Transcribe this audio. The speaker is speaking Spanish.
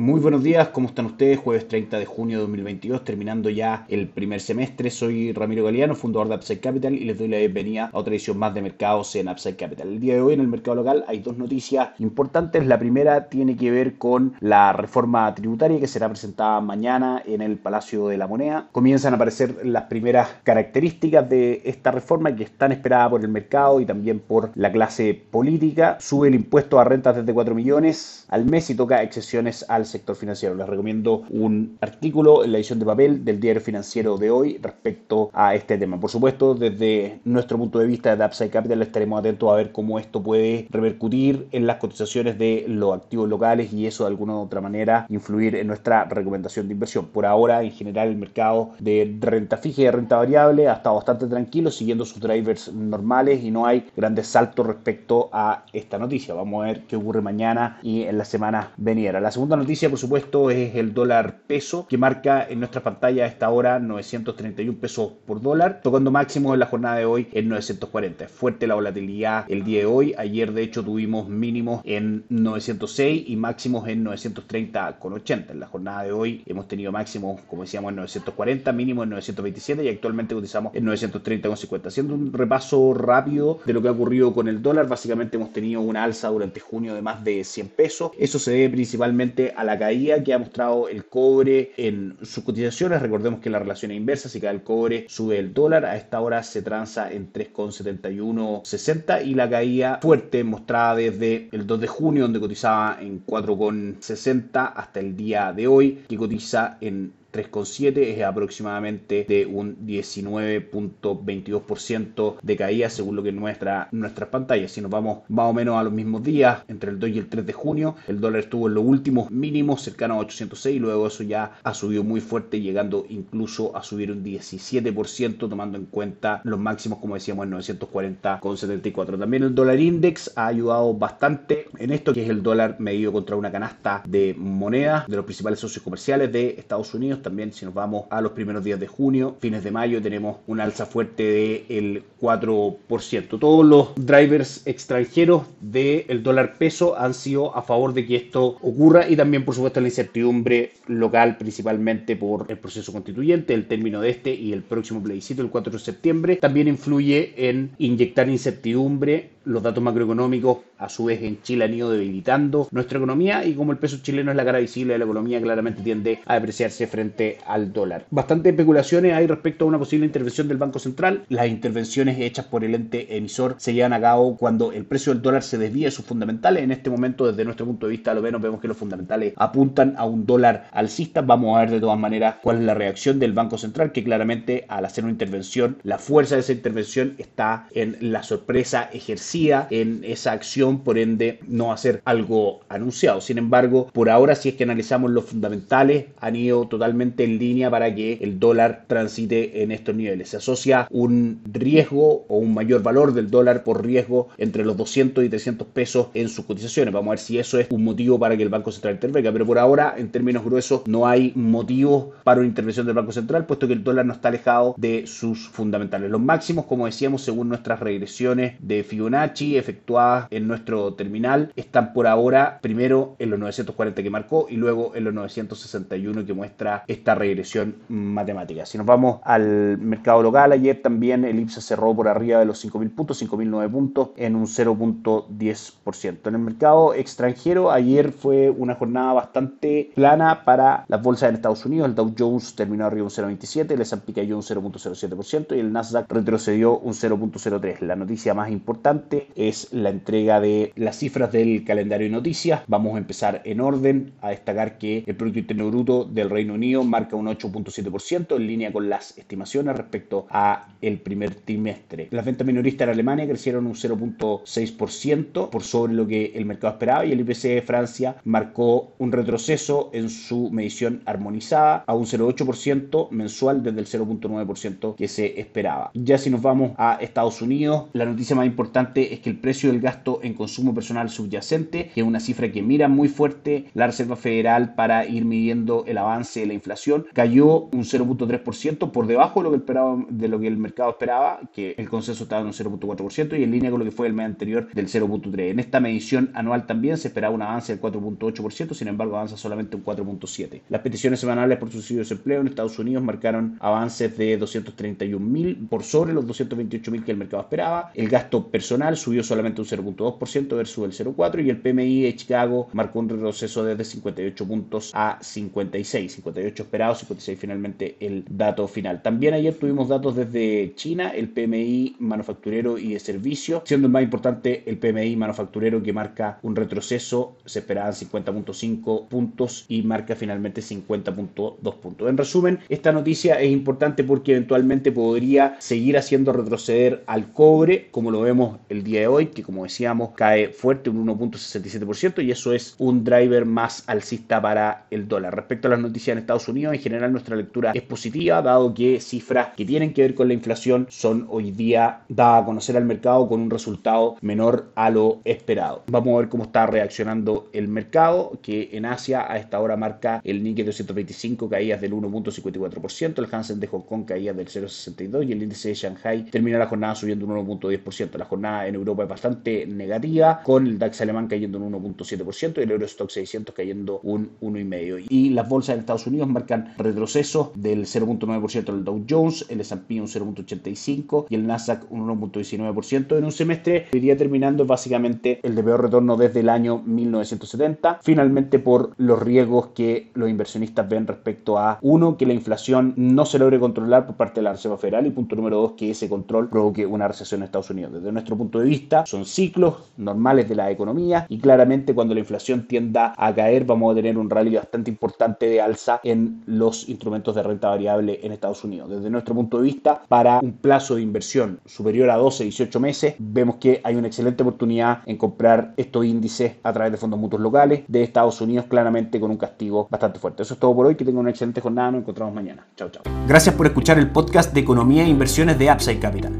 Muy buenos días, ¿cómo están ustedes? Jueves 30 de junio de 2022, terminando ya el primer semestre. Soy Ramiro Galeano, fundador de Upside Capital y les doy la bienvenida a otra edición más de mercados en Upside Capital. El día de hoy en el mercado local hay dos noticias importantes. La primera tiene que ver con la reforma tributaria que será presentada mañana en el Palacio de la Moneda. Comienzan a aparecer las primeras características de esta reforma que es tan esperada por el mercado y también por la clase política. Sube el impuesto a rentas desde 4 millones al mes y toca excepciones al sector financiero. Les recomiendo un artículo en la edición de papel del diario financiero de hoy respecto a este tema. Por supuesto, desde nuestro punto de vista de Upside Capital estaremos atentos a ver cómo esto puede repercutir en las cotizaciones de los activos locales y eso de alguna u otra manera influir en nuestra recomendación de inversión. Por ahora, en general, el mercado de renta fija y de renta variable ha estado bastante tranquilo, siguiendo sus drivers normales y no hay grandes saltos respecto a esta noticia. Vamos a ver qué ocurre mañana y en la semana venidera. La segunda noticia por supuesto, es el dólar peso, que marca en nuestra pantalla a esta hora 931 pesos por dólar, tocando máximo en la jornada de hoy en 940. Es fuerte la volatilidad el día de hoy. Ayer, de hecho, tuvimos mínimos en 906 y máximos en 930,80. En la jornada de hoy hemos tenido máximos, como decíamos, en 940, mínimos en 927 y actualmente cotizamos en 930,50. Haciendo un repaso rápido de lo que ha ocurrido con el dólar, básicamente hemos tenido una alza durante junio de más de 100 pesos. Eso se debe principalmente a la caída que ha mostrado el cobre en sus cotizaciones. Recordemos que la relación es inversa, si cae el cobre sube el dólar, a esta hora se transa en 3,7160 y la caída fuerte mostrada desde el 2 de junio donde cotizaba en 4,60 hasta el día de hoy que cotiza en 3,7 es aproximadamente de un 19.22% de caída según lo que muestra nuestras pantallas. Si nos vamos más o menos a los mismos días, entre el 2 y el 3 de junio, el dólar estuvo en los últimos mínimos cercano a 806 y luego eso ya ha subido muy fuerte llegando incluso a subir un 17% tomando en cuenta los máximos como decíamos en 940,74. También el dólar index ha ayudado bastante en esto que es el dólar medido contra una canasta de moneda de los principales socios comerciales de Estados Unidos también si nos vamos a los primeros días de junio, fines de mayo, tenemos un alza fuerte del 4%. Todos los drivers extranjeros del dólar peso han sido a favor de que esto ocurra y también por supuesto la incertidumbre local principalmente por el proceso constituyente, el término de este y el próximo plebiscito el 4 de septiembre también influye en inyectar incertidumbre los datos macroeconómicos a su vez en Chile han ido debilitando nuestra economía y como el peso chileno es la cara visible de la economía claramente tiende a depreciarse frente al dólar. Bastantes especulaciones hay respecto a una posible intervención del Banco Central. Las intervenciones hechas por el ente emisor se llevan a cabo cuando el precio del dólar se desvía de sus fundamentales. En este momento desde nuestro punto de vista lo menos vemos que los fundamentales apuntan a un dólar alcista. Vamos a ver de todas maneras cuál es la reacción del Banco Central que claramente al hacer una intervención la fuerza de esa intervención está en la sorpresa ejercida en esa acción, por ende no hacer algo anunciado. Sin embargo, por ahora si es que analizamos los fundamentales, han ido totalmente en línea para que el dólar transite en estos niveles. Se asocia un riesgo o un mayor valor del dólar por riesgo entre los 200 y 300 pesos en sus cotizaciones. Vamos a ver si eso es un motivo para que el Banco Central intervenga, pero por ahora, en términos gruesos, no hay motivo para una intervención del Banco Central, puesto que el dólar no está alejado de sus fundamentales. Los máximos, como decíamos, según nuestras regresiones de Fibonacci, efectuadas en nuestro terminal están por ahora primero en los 940 que marcó y luego en los 961 que muestra esta regresión matemática. Si nos vamos al mercado local, ayer también el IPSA cerró por arriba de los 5.000 puntos, 5.009 puntos en un 0.10%. En el mercado extranjero, ayer fue una jornada bastante plana para las bolsas en Estados Unidos. El Dow Jones terminó arriba un 0.27, el S&P cayó un 0.07% y el Nasdaq retrocedió un 0.03. La noticia más importante es la entrega de las cifras del calendario de noticias. Vamos a empezar en orden a destacar que el Producto Interno Bruto del Reino Unido marca un 8.7% en línea con las estimaciones respecto a el primer trimestre. Las ventas minoristas en Alemania crecieron un 0.6% por sobre lo que el mercado esperaba y el IPC de Francia marcó un retroceso en su medición armonizada a un 0.8% mensual desde el 0.9% que se esperaba. Ya si nos vamos a Estados Unidos, la noticia más importante es que el precio del gasto en consumo personal subyacente, que es una cifra que mira muy fuerte la Reserva Federal para ir midiendo el avance de la inflación cayó un 0.3% por debajo de lo, que esperaba, de lo que el mercado esperaba, que el consenso estaba en un 0.4% y en línea con lo que fue el mes anterior del 0.3%. En esta medición anual también se esperaba un avance del 4.8%, sin embargo avanza solamente un 4.7%. Las peticiones semanales por subsidio de desempleo en Estados Unidos marcaron avances de 231.000 por sobre los 228.000 que el mercado esperaba. El gasto personal subió solamente un 0.2% versus el 0.4% y el PMI de Chicago marcó un retroceso desde 58 puntos a 56, 58 esperados, 56 finalmente el dato final. También ayer tuvimos datos desde China, el PMI manufacturero y de servicio, siendo el más importante el PMI manufacturero que marca un retroceso, se esperaban 50.5 puntos y marca finalmente 50.2 puntos. En resumen, esta noticia es importante porque eventualmente podría seguir haciendo retroceder al cobre, como lo vemos el día de hoy, que como decíamos cae fuerte un 1.67% y eso es un driver más alcista para el dólar. Respecto a las noticias en Estados Unidos, en general nuestra lectura es positiva, dado que cifras que tienen que ver con la inflación son hoy día dadas a conocer al mercado con un resultado menor a lo esperado. Vamos a ver cómo está reaccionando el mercado, que en Asia a esta hora marca el Nikkei 225 caídas del 1.54%, el Hansen de Hong Kong caídas del 0.62 y el índice de Shanghai termina la jornada subiendo un 1.10%. La jornada en Europa es bastante negativa, con el DAX alemán cayendo un 1.7% y el Eurostock 600 cayendo un 1,5%. Y las bolsas en Estados Unidos marcan retroceso del 0.9% del Dow Jones, el S&P un 0.85% y el Nasdaq un 1.19%. En un semestre iría terminando básicamente el de peor retorno desde el año 1970, finalmente por los riesgos que los inversionistas ven respecto a, uno, que la inflación no se logre controlar por parte de la Reserva Federal y punto número dos, que ese control provoque una recesión en Estados Unidos. Desde nuestro punto de vista, son ciclos normales de la economía y claramente cuando la inflación tienda a caer vamos a tener un rally bastante importante de alza los instrumentos de renta variable en Estados Unidos. Desde nuestro punto de vista, para un plazo de inversión superior a 12, 18 meses, vemos que hay una excelente oportunidad en comprar estos índices a través de fondos mutuos locales de Estados Unidos, claramente con un castigo bastante fuerte. Eso es todo por hoy, que tengan una excelente jornada, nos encontramos mañana. Chao, chao. Gracias por escuchar el podcast de Economía e Inversiones de Upside Capital.